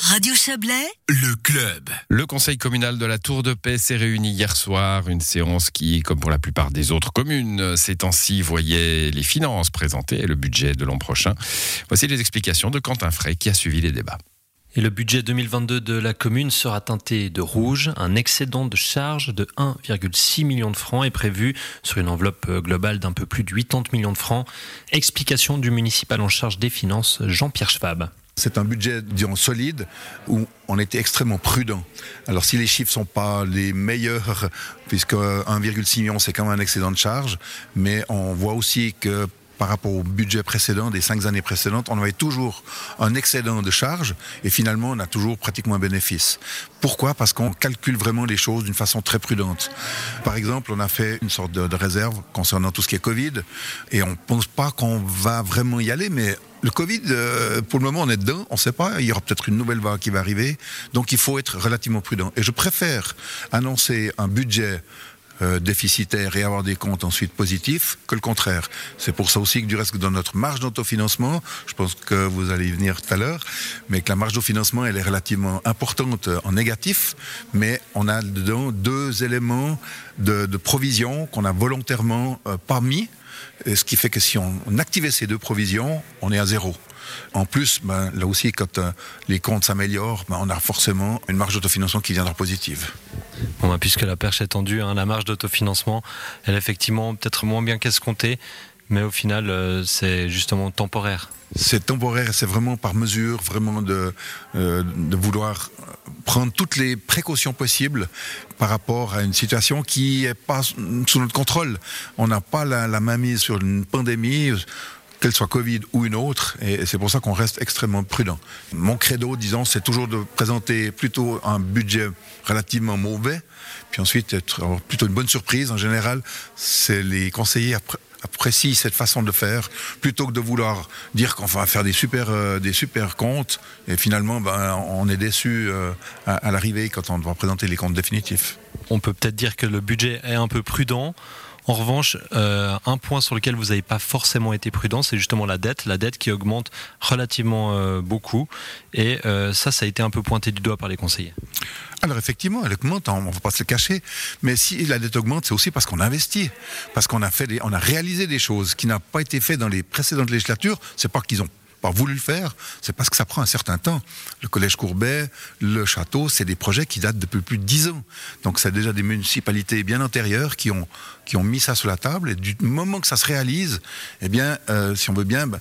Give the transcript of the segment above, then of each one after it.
Radio Chablais, le club. Le conseil communal de la Tour de Paix s'est réuni hier soir, une séance qui, comme pour la plupart des autres communes, ces temps-ci voyait les finances présentées et le budget de l'an prochain. Voici les explications de Quentin Frey qui a suivi les débats. Et le budget 2022 de la commune sera teinté de rouge. Un excédent de charge de 1,6 million de francs est prévu sur une enveloppe globale d'un peu plus de 80 millions de francs. Explication du municipal en charge des finances, Jean-Pierre Schwab. C'est un budget, disons, solide, où on était extrêmement prudent. Alors si les chiffres sont pas les meilleurs, puisque 1,6 million c'est quand même un excédent de charge, mais on voit aussi que par rapport au budget précédent des cinq années précédentes, on avait toujours un excédent de charges et finalement on a toujours pratiquement un bénéfice. Pourquoi? Parce qu'on calcule vraiment les choses d'une façon très prudente. Par exemple, on a fait une sorte de, réserve concernant tout ce qui est Covid et on pense pas qu'on va vraiment y aller, mais le Covid, euh, pour le moment, on est dedans, on ne sait pas, il y aura peut-être une nouvelle vague qui va arriver, donc il faut être relativement prudent. Et je préfère annoncer un budget euh, déficitaire et avoir des comptes ensuite positifs que le contraire. C'est pour ça aussi que du reste dans notre marge d'autofinancement, je pense que vous allez y venir tout à l'heure, mais que la marge d'autofinancement elle est relativement importante en négatif, mais on a dedans deux éléments de, de provision qu'on a volontairement euh, pas mis, ce qui fait que si on, activait ces deux provisions, on est à zéro. En plus, ben, là aussi, quand euh, les comptes s'améliorent, ben, on a forcément une marge d'autofinancement qui viendra positive. Bah, puisque la perche est tendue, hein, la marge d'autofinancement, elle est effectivement peut-être moins bien qu'escomptée, mais au final, euh, c'est justement temporaire. C'est temporaire, c'est vraiment par mesure, vraiment de, euh, de vouloir prendre toutes les précautions possibles par rapport à une situation qui n'est pas sous notre contrôle. On n'a pas la, la main mise sur une pandémie qu'elle soit Covid ou une autre, et c'est pour ça qu'on reste extrêmement prudent. Mon credo, disons, c'est toujours de présenter plutôt un budget relativement mauvais, puis ensuite être avoir plutôt une bonne surprise. En général, c'est les conseillers apprécient cette façon de faire plutôt que de vouloir dire qu'on va faire des super euh, des super comptes et finalement ben, on est déçu euh, à, à l'arrivée quand on doit présenter les comptes définitifs. On peut peut-être dire que le budget est un peu prudent. En revanche, euh, un point sur lequel vous n'avez pas forcément été prudent, c'est justement la dette, la dette qui augmente relativement euh, beaucoup. Et euh, ça, ça a été un peu pointé du doigt par les conseillers. Alors effectivement, elle augmente, on ne va pas se le cacher. Mais si la dette augmente, c'est aussi parce qu'on investit, parce qu'on a réalisé des choses qui n'ont pas été faites dans les précédentes législatures. C'est pas qu'ils ont pas voulu le faire, c'est parce que ça prend un certain temps. Le collège Courbet, le château, c'est des projets qui datent depuis plus de dix ans. Donc c'est déjà des municipalités bien antérieures qui ont, qui ont mis ça sur la table. Et du moment que ça se réalise, eh bien, euh, si on veut bien, ben,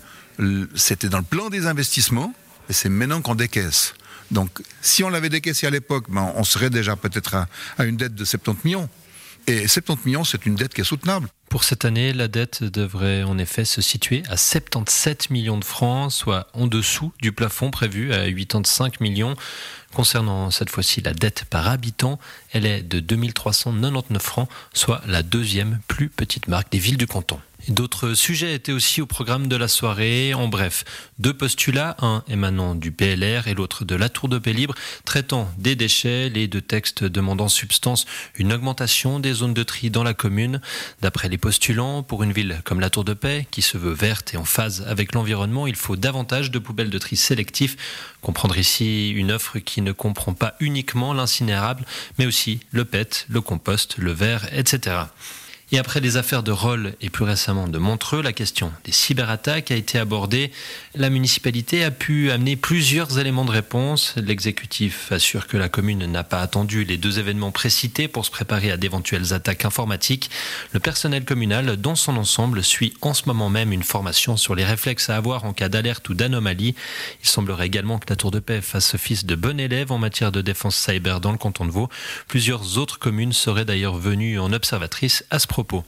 c'était dans le plan des investissements, et c'est maintenant qu'on décaisse. Donc si on l'avait décaissé à l'époque, ben, on serait déjà peut-être à, à une dette de 70 millions. Et 70 millions, c'est une dette qui est soutenable. Pour cette année, la dette devrait en effet se situer à 77 millions de francs, soit en dessous du plafond prévu à 85 millions. Concernant cette fois-ci la dette par habitant, elle est de 2399 francs, soit la deuxième plus petite marque des villes du canton. D'autres sujets étaient aussi au programme de la soirée. En bref, deux postulats, un émanant du PLR et l'autre de la Tour de Paix Libre, traitant des déchets, les deux textes demandant substance une augmentation des zones de tri dans la commune. D'après les postulants, pour une ville comme la Tour de Paix, qui se veut verte et en phase avec l'environnement, il faut davantage de poubelles de tri sélectifs. Comprendre ici une offre qui ne comprend pas uniquement l'incinérable, mais aussi le PET, le compost, le verre, etc. Et après les affaires de Roll et plus récemment de Montreux, la question des cyberattaques a été abordée. La municipalité a pu amener plusieurs éléments de réponse. L'exécutif assure que la commune n'a pas attendu les deux événements précités pour se préparer à d'éventuelles attaques informatiques. Le personnel communal, dans son ensemble, suit en ce moment même une formation sur les réflexes à avoir en cas d'alerte ou d'anomalie. Il semblerait également que la Tour de Paix fasse office de bon élève en matière de défense cyber dans le canton de Vaud. Plusieurs autres communes seraient d'ailleurs venues en observatrice à ce propos.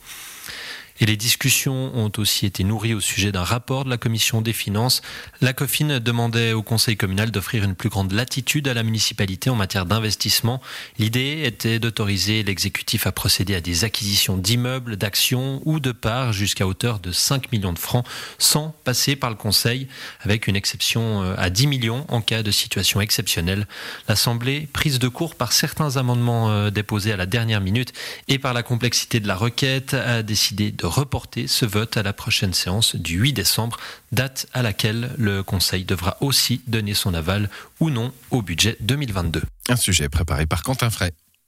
Et les discussions ont aussi été nourries au sujet d'un rapport de la commission des finances. La COFIN demandait au conseil communal d'offrir une plus grande latitude à la municipalité en matière d'investissement. L'idée était d'autoriser l'exécutif à procéder à des acquisitions d'immeubles, d'actions ou de parts jusqu'à hauteur de 5 millions de francs sans passer par le conseil, avec une exception euh, à 10 millions en cas de situation exceptionnelle. L'Assemblée, prise de court par certains amendements euh, déposés à la dernière minute et par la complexité de la requête, a décidé de reporter ce vote à la prochaine séance du 8 décembre, date à laquelle le Conseil devra aussi donner son aval ou non au budget 2022. Un sujet préparé par Quentin Fray.